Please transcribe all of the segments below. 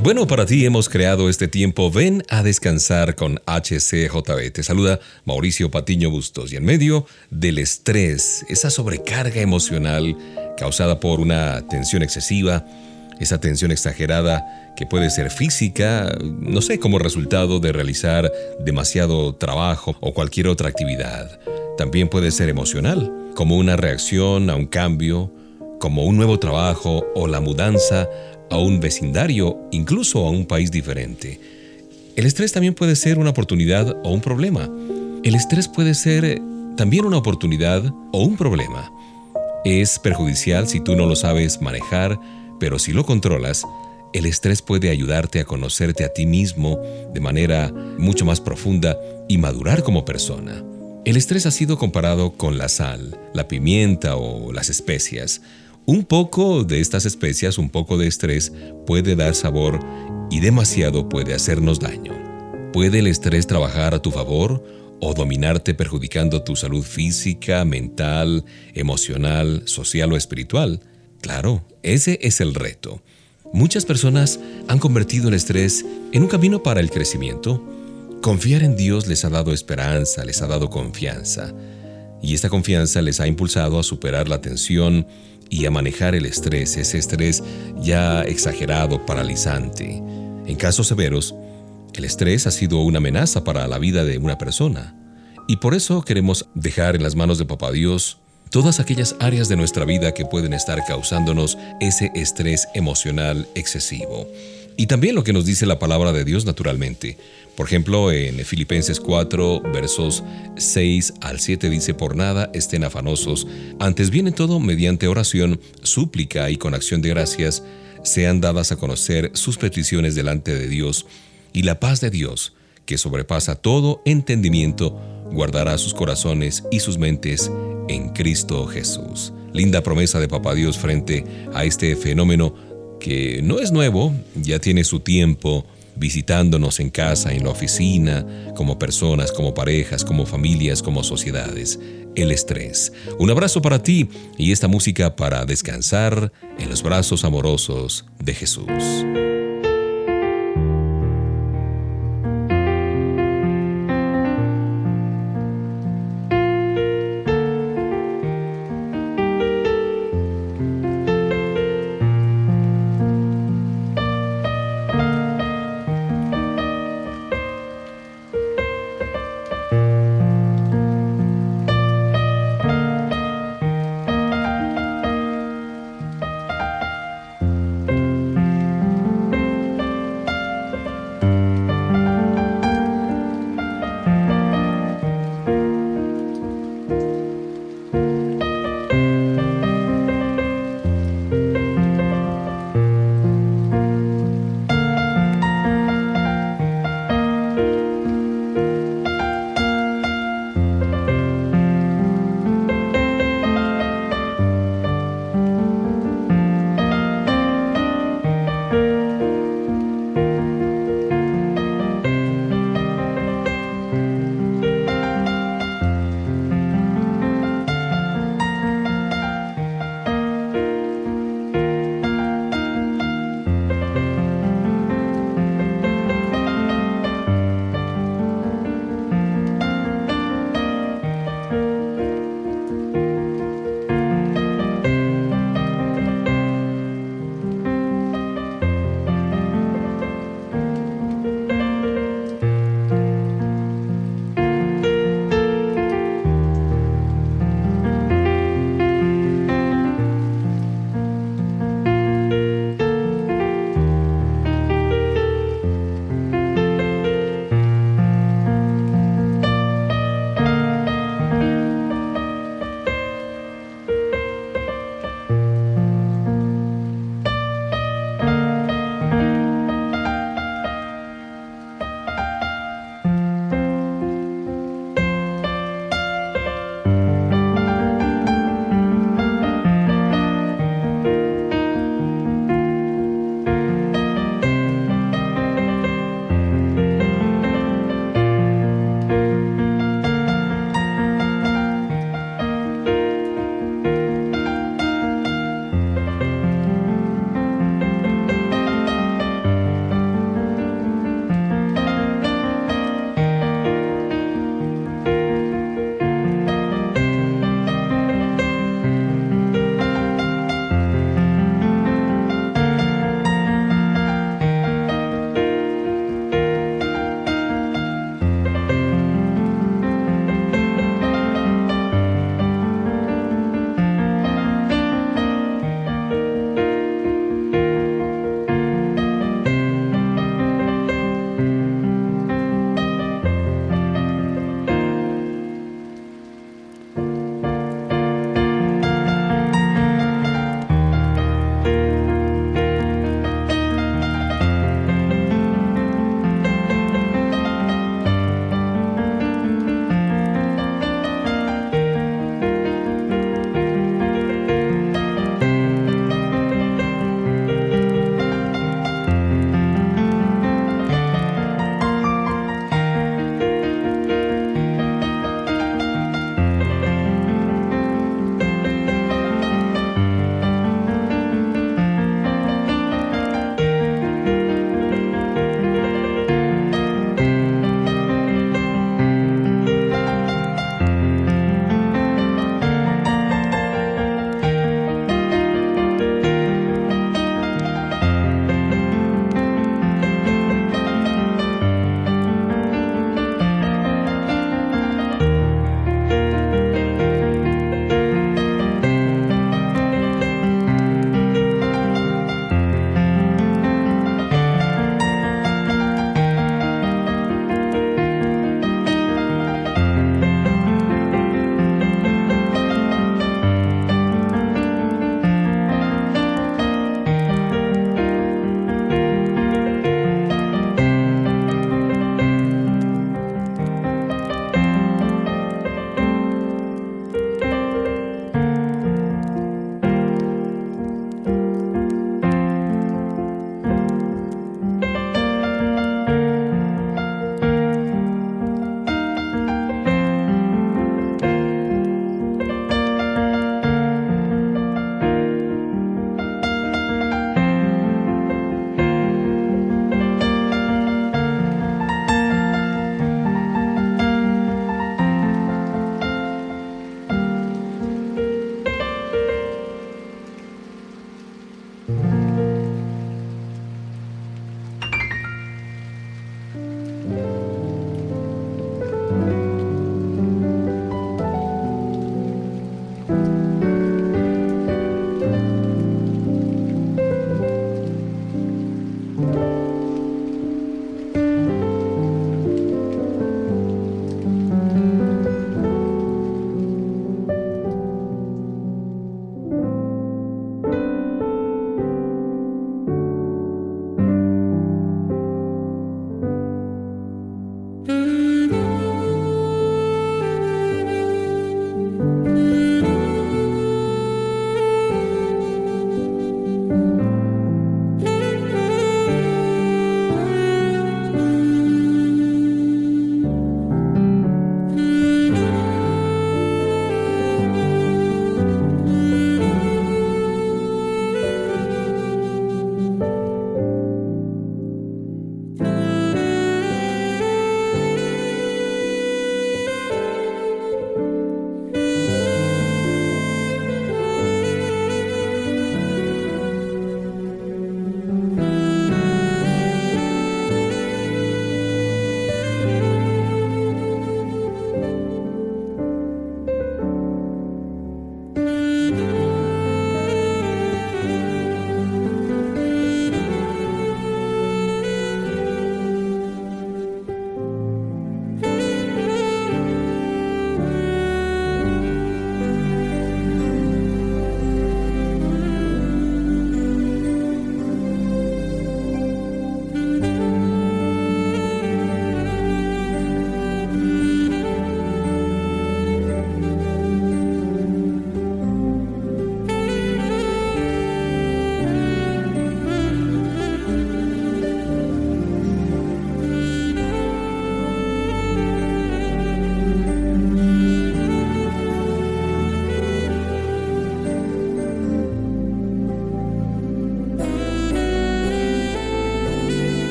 Bueno, para ti hemos creado este tiempo. Ven a descansar con HCJB. Te saluda Mauricio Patiño Bustos y en medio del estrés, esa sobrecarga emocional causada por una tensión excesiva, esa tensión exagerada que puede ser física, no sé, como resultado de realizar demasiado trabajo o cualquier otra actividad. También puede ser emocional, como una reacción a un cambio, como un nuevo trabajo o la mudanza a un vecindario, incluso a un país diferente. El estrés también puede ser una oportunidad o un problema. El estrés puede ser eh, también una oportunidad o un problema. Es perjudicial si tú no lo sabes manejar, pero si lo controlas, el estrés puede ayudarte a conocerte a ti mismo de manera mucho más profunda y madurar como persona. El estrés ha sido comparado con la sal, la pimienta o las especias. Un poco de estas especias, un poco de estrés puede dar sabor y demasiado puede hacernos daño. ¿Puede el estrés trabajar a tu favor o dominarte perjudicando tu salud física, mental, emocional, social o espiritual? Claro, ese es el reto. Muchas personas han convertido el estrés en un camino para el crecimiento. Confiar en Dios les ha dado esperanza, les ha dado confianza. Y esta confianza les ha impulsado a superar la tensión y a manejar el estrés, ese estrés ya exagerado, paralizante. En casos severos, el estrés ha sido una amenaza para la vida de una persona. Y por eso queremos dejar en las manos de Papá Dios todas aquellas áreas de nuestra vida que pueden estar causándonos ese estrés emocional excesivo. Y también lo que nos dice la palabra de Dios naturalmente. Por ejemplo, en Filipenses 4, versos 6 al 7 dice, por nada estén afanosos, antes bien en todo, mediante oración, súplica y con acción de gracias, sean dadas a conocer sus peticiones delante de Dios, y la paz de Dios, que sobrepasa todo entendimiento, guardará sus corazones y sus mentes en Cristo Jesús. Linda promesa de Papá Dios frente a este fenómeno que no es nuevo, ya tiene su tiempo, visitándonos en casa, en la oficina, como personas, como parejas, como familias, como sociedades. El estrés. Un abrazo para ti y esta música para descansar en los brazos amorosos de Jesús.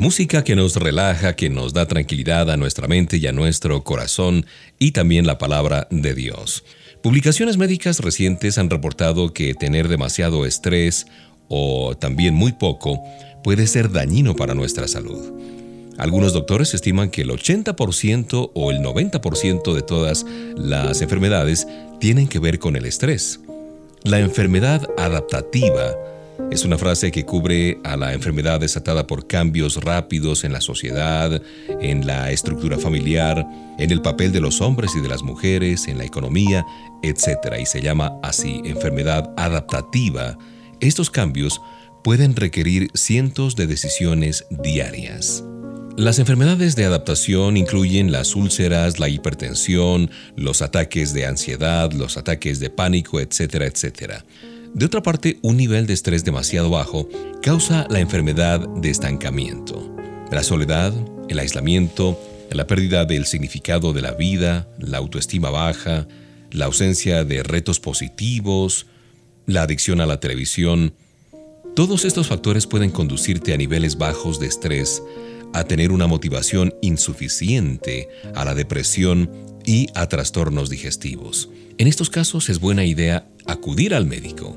Música que nos relaja, que nos da tranquilidad a nuestra mente y a nuestro corazón, y también la palabra de Dios. Publicaciones médicas recientes han reportado que tener demasiado estrés o también muy poco puede ser dañino para nuestra salud. Algunos doctores estiman que el 80% o el 90% de todas las enfermedades tienen que ver con el estrés. La enfermedad adaptativa es una frase que cubre a la enfermedad desatada por cambios rápidos en la sociedad, en la estructura familiar, en el papel de los hombres y de las mujeres, en la economía, etc. Y se llama así enfermedad adaptativa. Estos cambios pueden requerir cientos de decisiones diarias. Las enfermedades de adaptación incluyen las úlceras, la hipertensión, los ataques de ansiedad, los ataques de pánico, etcétera, etcétera. De otra parte, un nivel de estrés demasiado bajo causa la enfermedad de estancamiento. La soledad, el aislamiento, la pérdida del significado de la vida, la autoestima baja, la ausencia de retos positivos, la adicción a la televisión, todos estos factores pueden conducirte a niveles bajos de estrés a tener una motivación insuficiente, a la depresión y a trastornos digestivos. En estos casos es buena idea acudir al médico.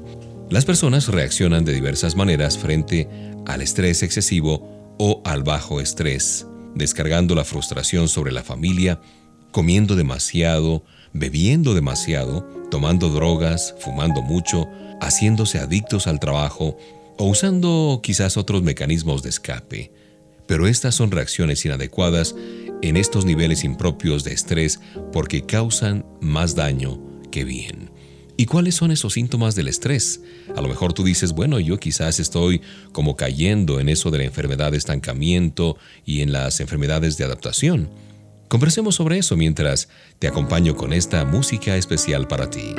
Las personas reaccionan de diversas maneras frente al estrés excesivo o al bajo estrés, descargando la frustración sobre la familia, comiendo demasiado, bebiendo demasiado, tomando drogas, fumando mucho, haciéndose adictos al trabajo o usando quizás otros mecanismos de escape pero estas son reacciones inadecuadas en estos niveles impropios de estrés porque causan más daño que bien. ¿Y cuáles son esos síntomas del estrés? A lo mejor tú dices, bueno, yo quizás estoy como cayendo en eso de la enfermedad de estancamiento y en las enfermedades de adaptación. Conversemos sobre eso mientras te acompaño con esta música especial para ti.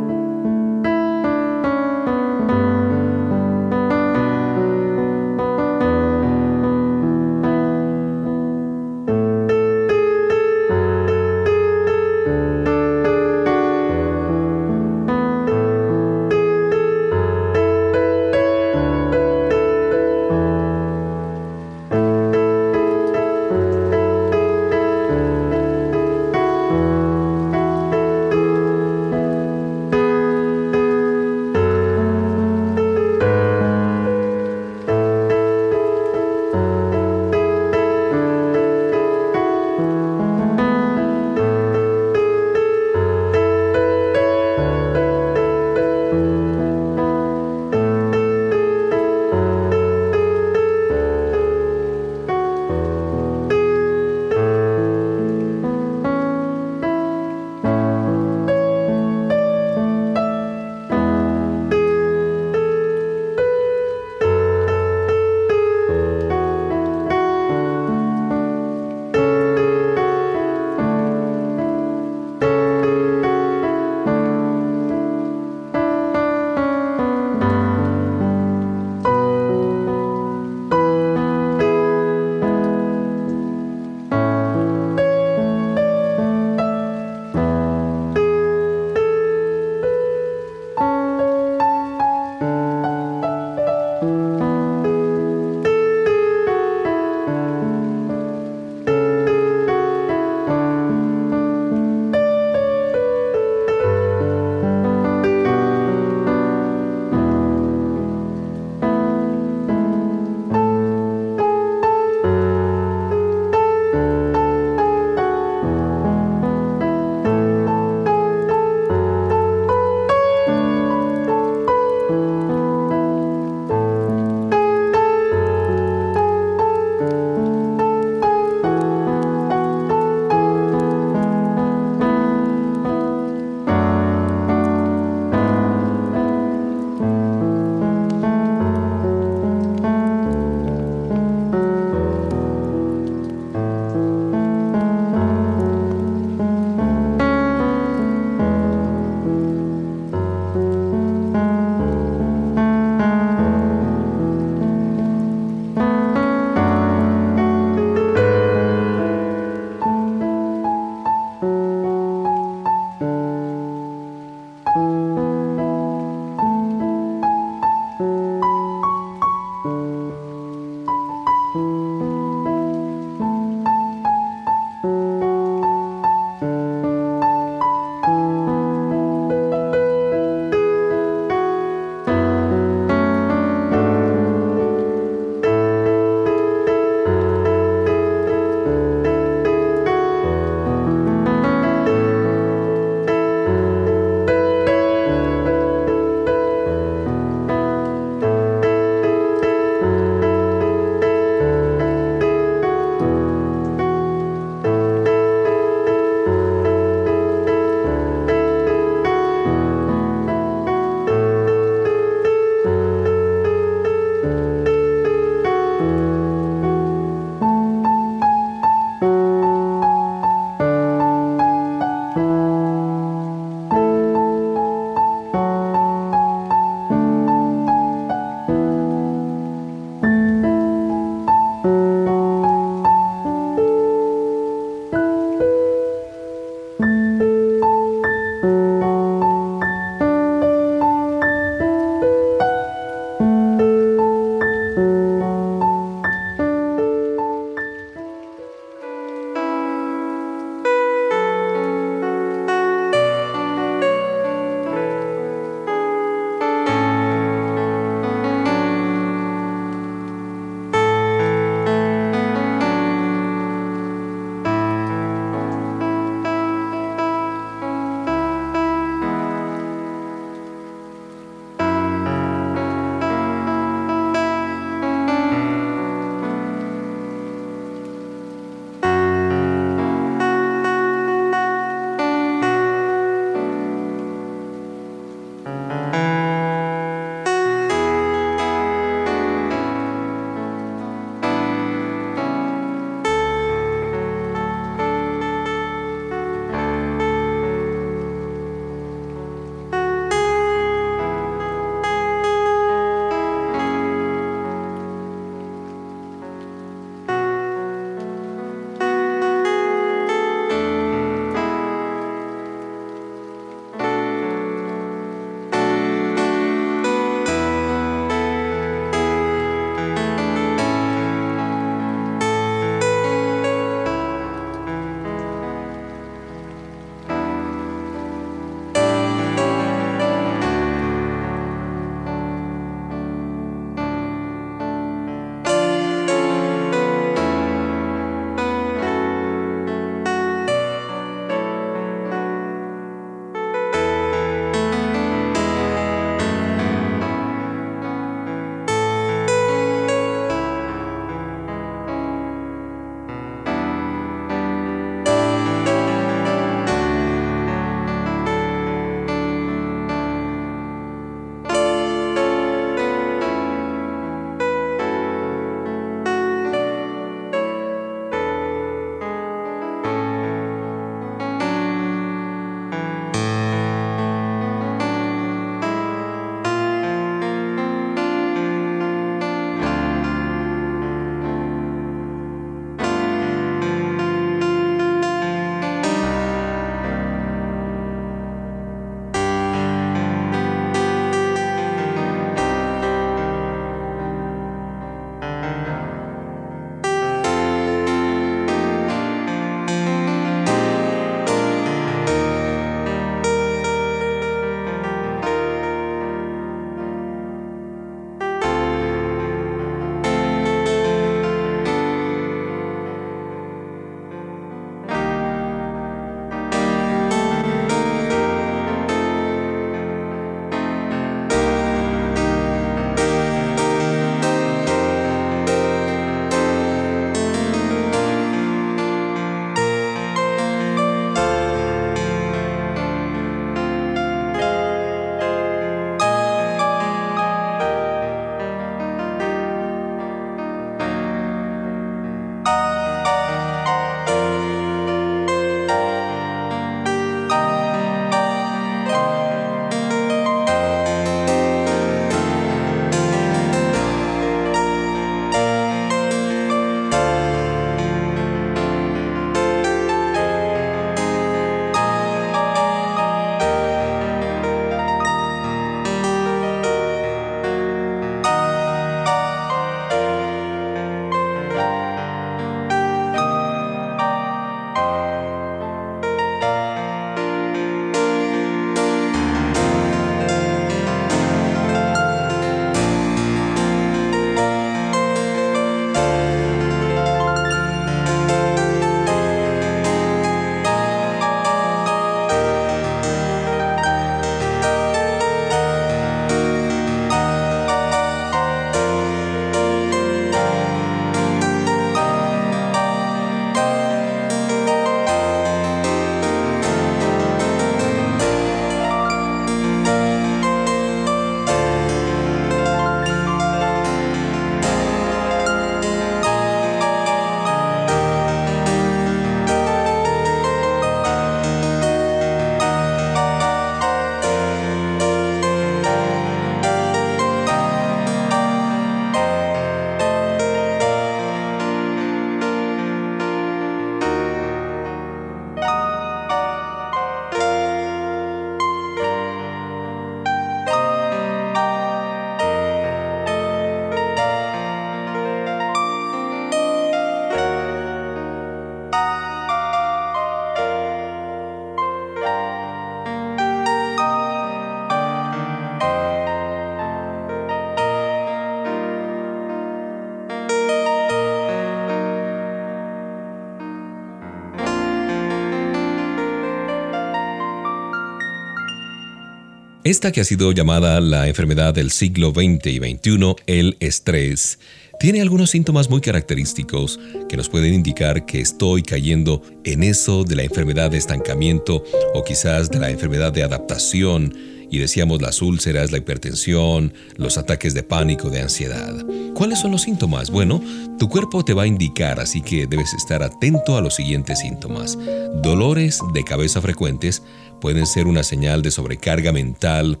Esta que ha sido llamada la enfermedad del siglo XX y XXI, el estrés, tiene algunos síntomas muy característicos que nos pueden indicar que estoy cayendo en eso de la enfermedad de estancamiento o quizás de la enfermedad de adaptación y decíamos las úlceras, la hipertensión, los ataques de pánico, de ansiedad. ¿Cuáles son los síntomas? Bueno, tu cuerpo te va a indicar, así que debes estar atento a los siguientes síntomas. Dolores de cabeza frecuentes pueden ser una señal de sobrecarga mental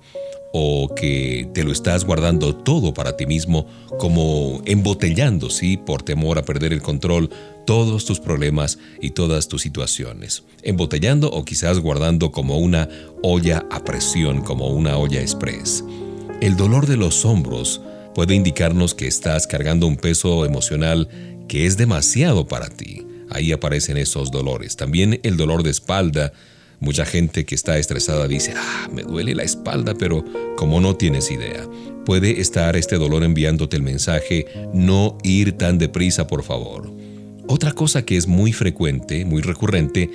o que te lo estás guardando todo para ti mismo, como embotellando, ¿sí? Por temor a perder el control, todos tus problemas y todas tus situaciones. Embotellando o quizás guardando como una olla a presión, como una olla express. El dolor de los hombros puede indicarnos que estás cargando un peso emocional que es demasiado para ti. Ahí aparecen esos dolores. También el dolor de espalda Mucha gente que está estresada dice, ah, me duele la espalda, pero como no tienes idea, puede estar este dolor enviándote el mensaje, no ir tan deprisa, por favor. Otra cosa que es muy frecuente, muy recurrente,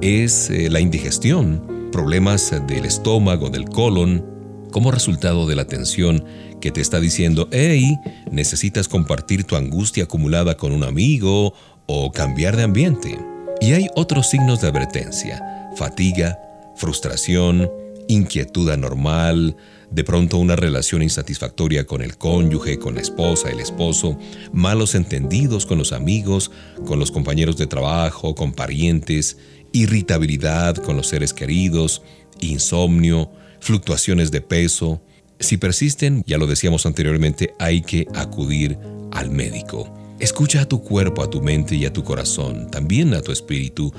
es eh, la indigestión, problemas del estómago, del colon, como resultado de la tensión que te está diciendo, hey, necesitas compartir tu angustia acumulada con un amigo o cambiar de ambiente. Y hay otros signos de advertencia fatiga, frustración, inquietud anormal, de pronto una relación insatisfactoria con el cónyuge, con la esposa, el esposo, malos entendidos con los amigos, con los compañeros de trabajo, con parientes, irritabilidad con los seres queridos, insomnio, fluctuaciones de peso. Si persisten, ya lo decíamos anteriormente, hay que acudir al médico. Escucha a tu cuerpo, a tu mente y a tu corazón, también a tu espíritu,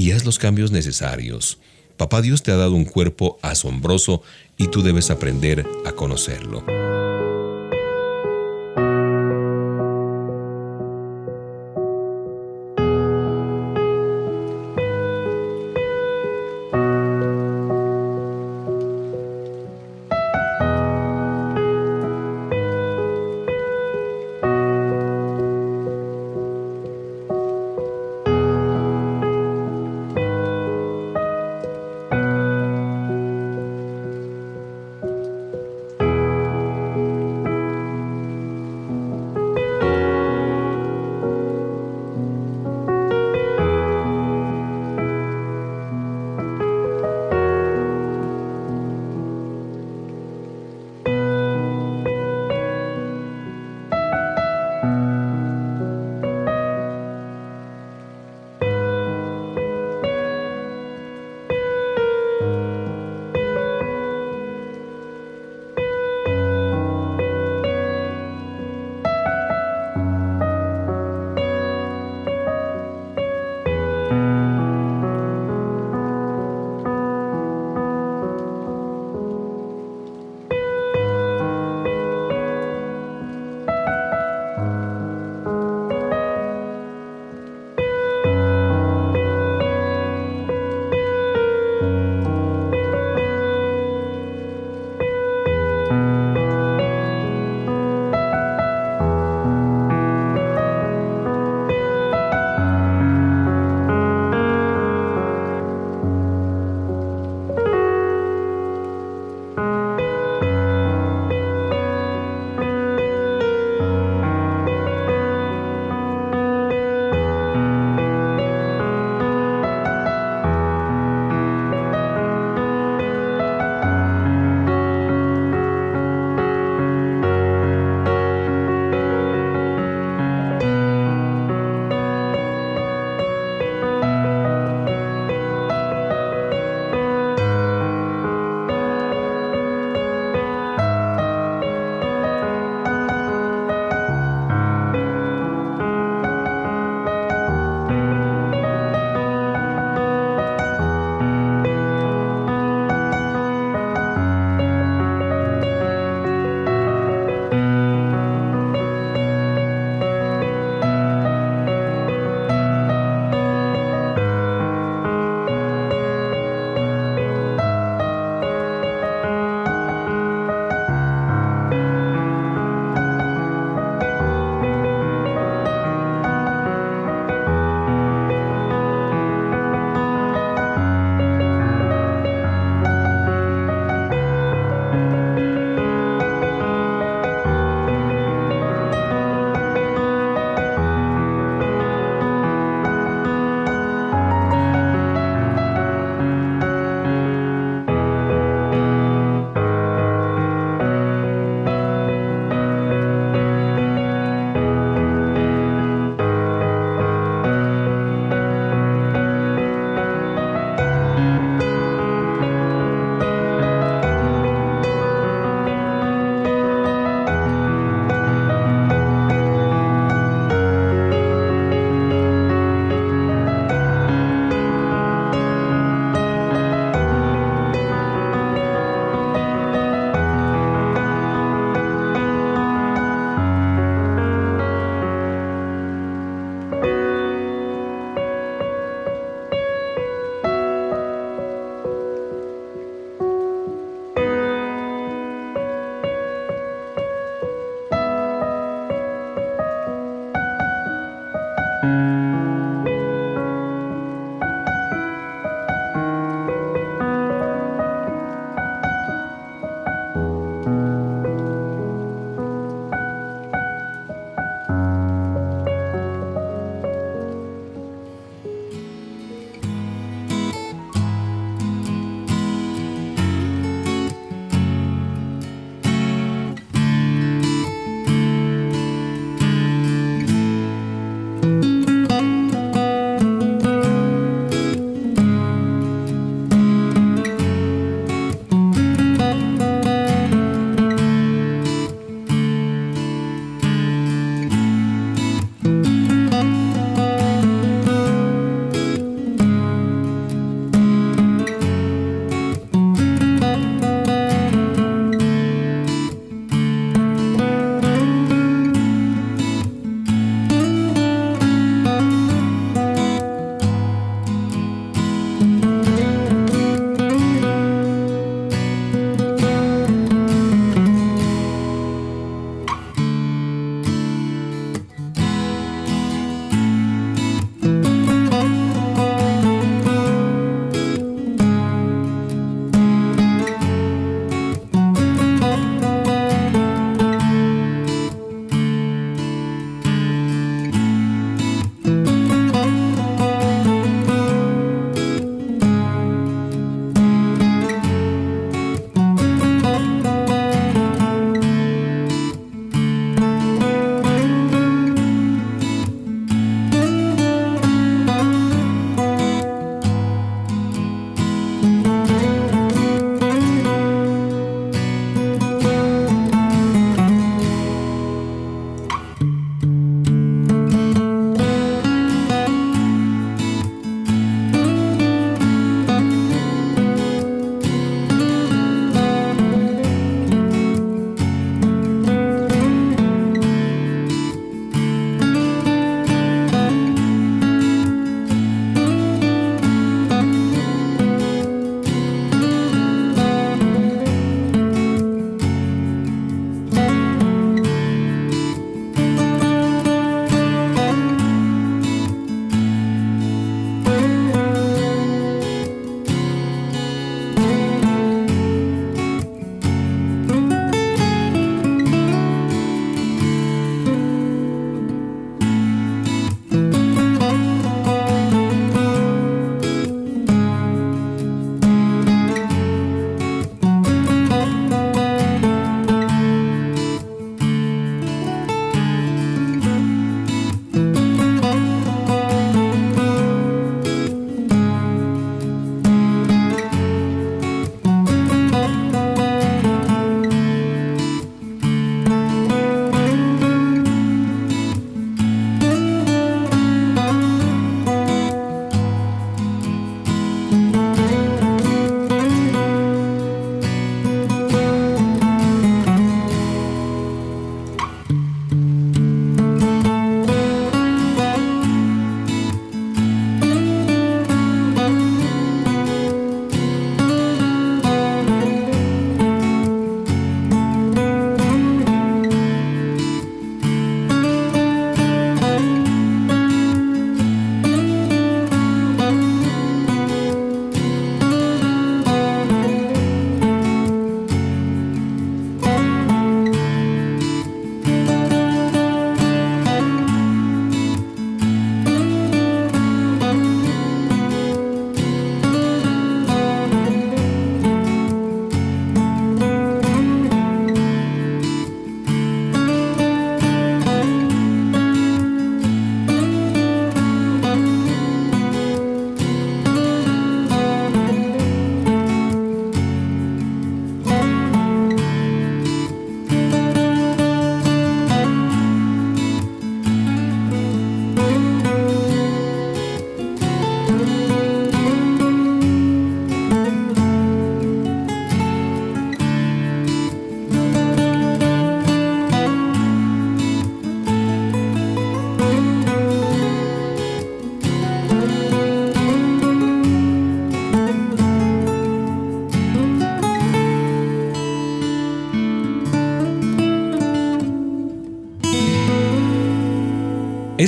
y haz los cambios necesarios. Papá Dios te ha dado un cuerpo asombroso y tú debes aprender a conocerlo.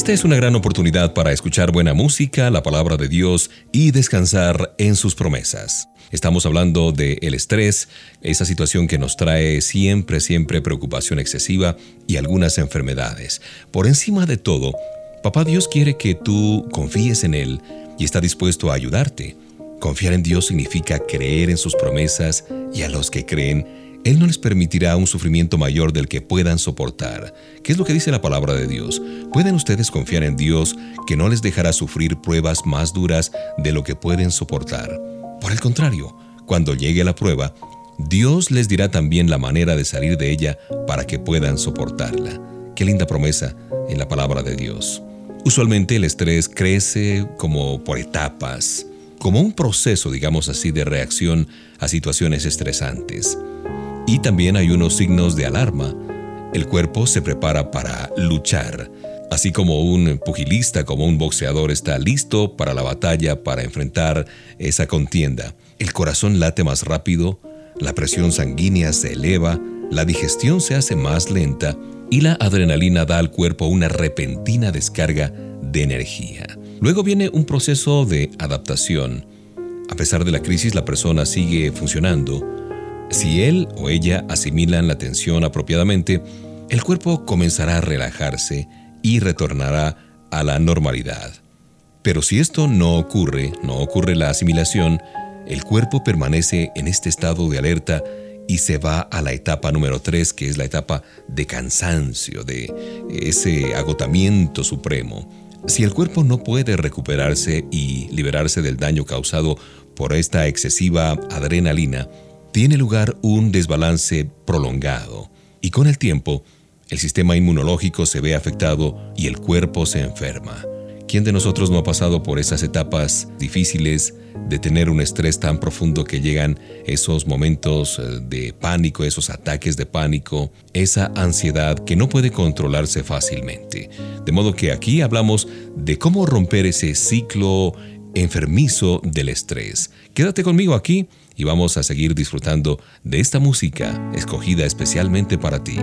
Esta es una gran oportunidad para escuchar buena música, la palabra de Dios y descansar en sus promesas. Estamos hablando del el estrés, esa situación que nos trae siempre, siempre preocupación excesiva y algunas enfermedades. Por encima de todo, Papá Dios quiere que tú confíes en Él y está dispuesto a ayudarte. Confiar en Dios significa creer en sus promesas y a los que creen, él no les permitirá un sufrimiento mayor del que puedan soportar. ¿Qué es lo que dice la palabra de Dios? ¿Pueden ustedes confiar en Dios que no les dejará sufrir pruebas más duras de lo que pueden soportar? Por el contrario, cuando llegue la prueba, Dios les dirá también la manera de salir de ella para que puedan soportarla. Qué linda promesa en la palabra de Dios. Usualmente el estrés crece como por etapas, como un proceso, digamos así, de reacción a situaciones estresantes. Y también hay unos signos de alarma. El cuerpo se prepara para luchar, así como un pugilista, como un boxeador está listo para la batalla, para enfrentar esa contienda. El corazón late más rápido, la presión sanguínea se eleva, la digestión se hace más lenta y la adrenalina da al cuerpo una repentina descarga de energía. Luego viene un proceso de adaptación. A pesar de la crisis, la persona sigue funcionando, si él o ella asimilan la tensión apropiadamente, el cuerpo comenzará a relajarse y retornará a la normalidad. Pero si esto no ocurre, no ocurre la asimilación, el cuerpo permanece en este estado de alerta y se va a la etapa número 3, que es la etapa de cansancio, de ese agotamiento supremo. Si el cuerpo no puede recuperarse y liberarse del daño causado por esta excesiva adrenalina, tiene lugar un desbalance prolongado y con el tiempo el sistema inmunológico se ve afectado y el cuerpo se enferma. ¿Quién de nosotros no ha pasado por esas etapas difíciles de tener un estrés tan profundo que llegan esos momentos eh, de pánico, esos ataques de pánico, esa ansiedad que no puede controlarse fácilmente? De modo que aquí hablamos de cómo romper ese ciclo enfermizo del estrés. Quédate conmigo aquí y vamos a seguir disfrutando de esta música escogida especialmente para ti.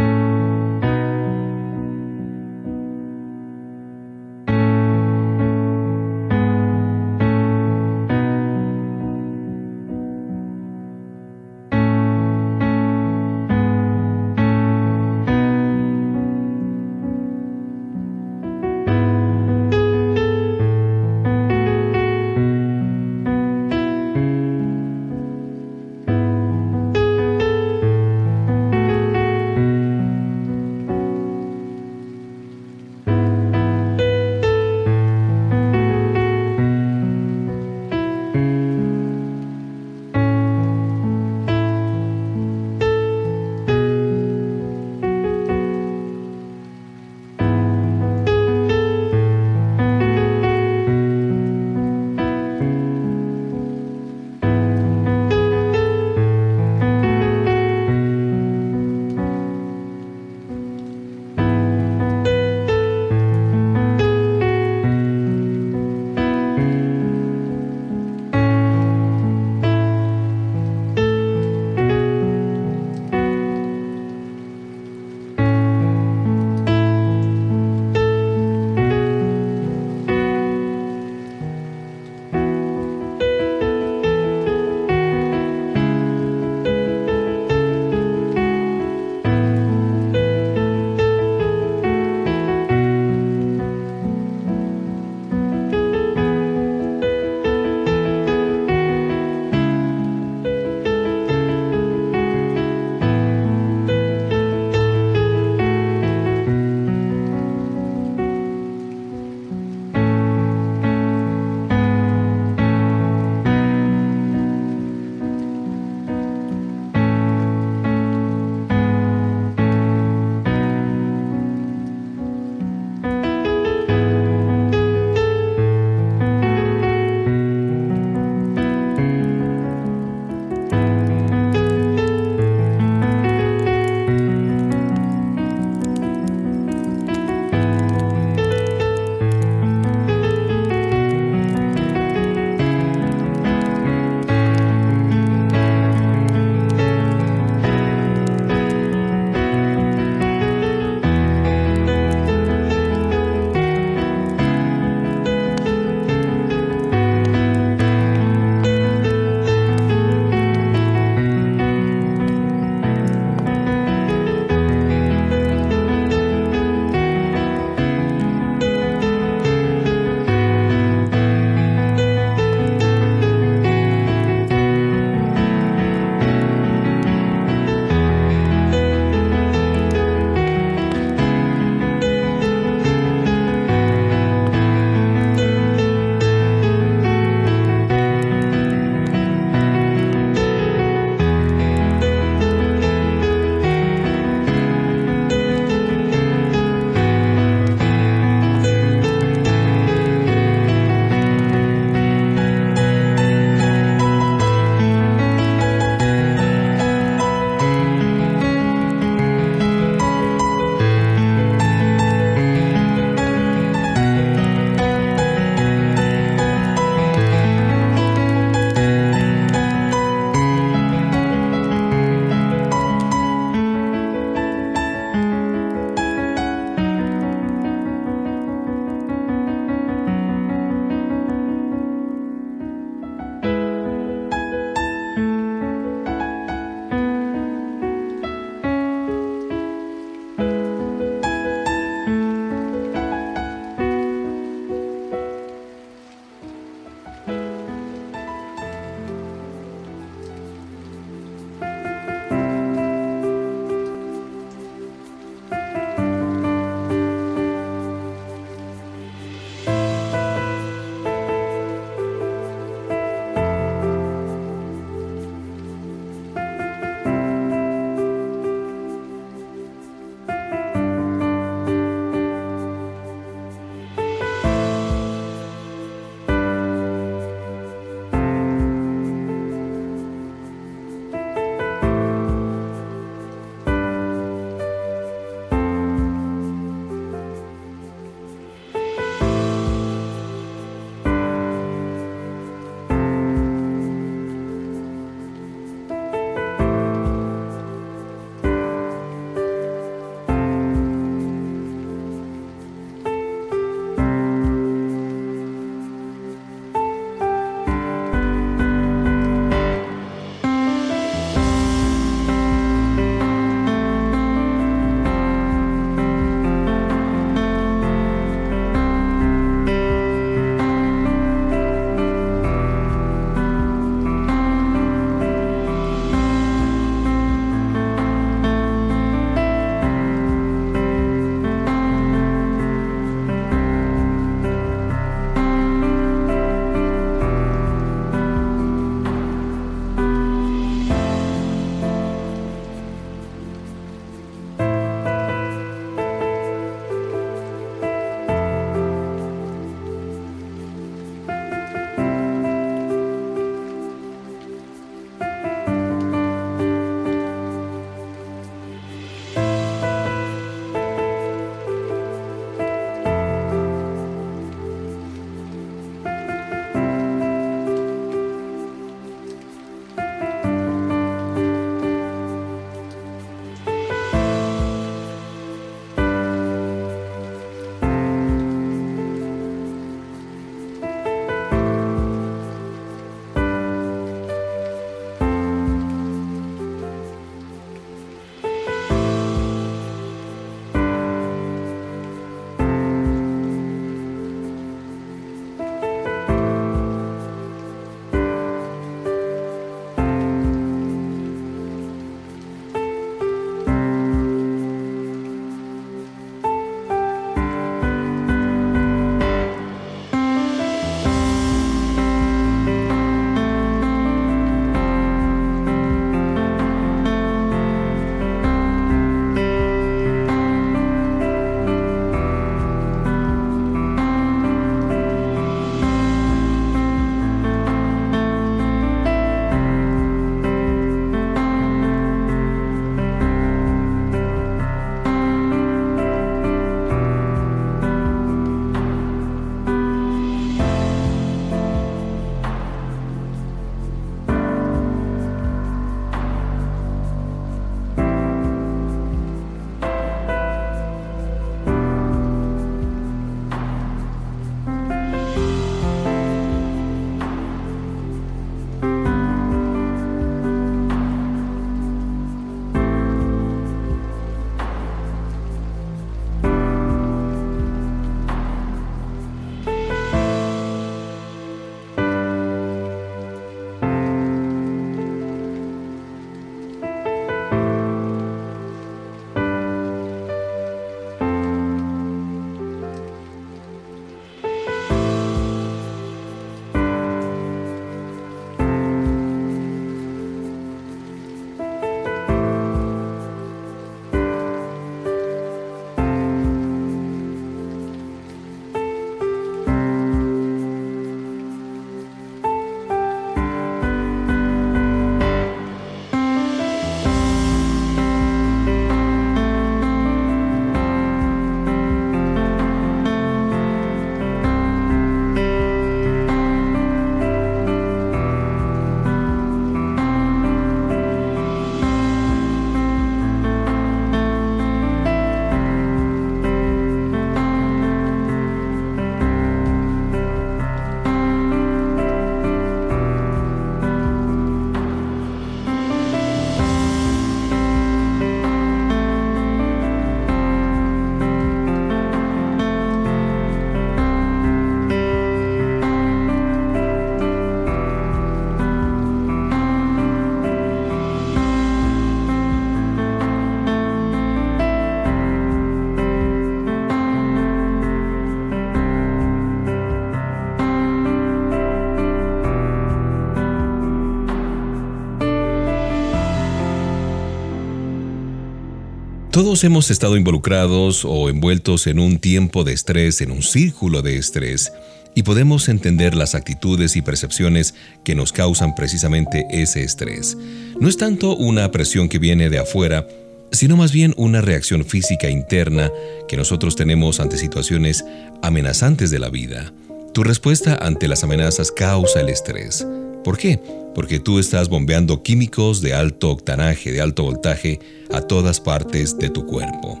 Todos hemos estado involucrados o envueltos en un tiempo de estrés, en un círculo de estrés, y podemos entender las actitudes y percepciones que nos causan precisamente ese estrés. No es tanto una presión que viene de afuera, sino más bien una reacción física interna que nosotros tenemos ante situaciones amenazantes de la vida. Tu respuesta ante las amenazas causa el estrés. ¿Por qué? Porque tú estás bombeando químicos de alto octanaje, de alto voltaje, a todas partes de tu cuerpo.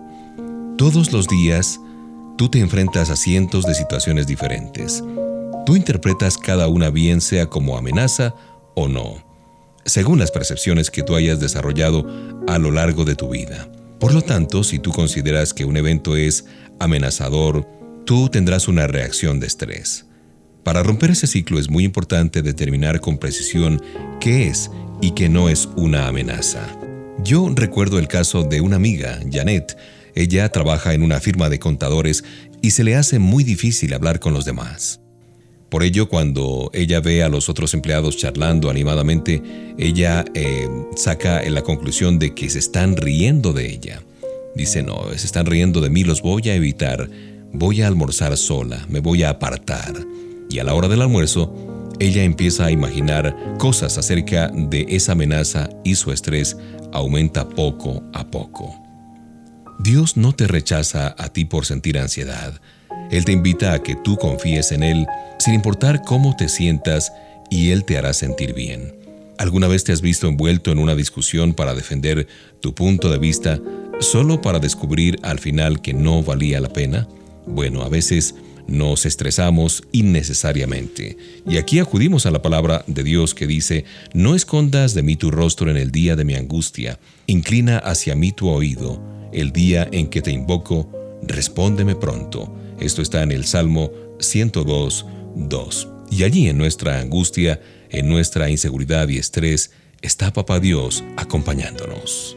Todos los días, tú te enfrentas a cientos de situaciones diferentes. Tú interpretas cada una bien sea como amenaza o no según las percepciones que tú hayas desarrollado a lo largo de tu vida. Por lo tanto, si tú consideras que un evento es amenazador, tú tendrás una reacción de estrés. Para romper ese ciclo es muy importante determinar con precisión qué es y qué no es una amenaza. Yo recuerdo el caso de una amiga, Janet. Ella trabaja en una firma de contadores y se le hace muy difícil hablar con los demás. Por ello, cuando ella ve a los otros empleados charlando animadamente, ella eh, saca la conclusión de que se están riendo de ella. Dice, no, se están riendo de mí, los voy a evitar, voy a almorzar sola, me voy a apartar. Y a la hora del almuerzo, ella empieza a imaginar cosas acerca de esa amenaza y su estrés aumenta poco a poco. Dios no te rechaza a ti por sentir ansiedad. Él te invita a que tú confíes en Él sin importar cómo te sientas y Él te hará sentir bien. ¿Alguna vez te has visto envuelto en una discusión para defender tu punto de vista solo para descubrir al final que no valía la pena? Bueno, a veces nos estresamos innecesariamente. Y aquí acudimos a la palabra de Dios que dice, no escondas de mí tu rostro en el día de mi angustia, inclina hacia mí tu oído, el día en que te invoco, respóndeme pronto. Esto está en el Salmo 102, 2. Y allí en nuestra angustia, en nuestra inseguridad y estrés, está Papá Dios acompañándonos.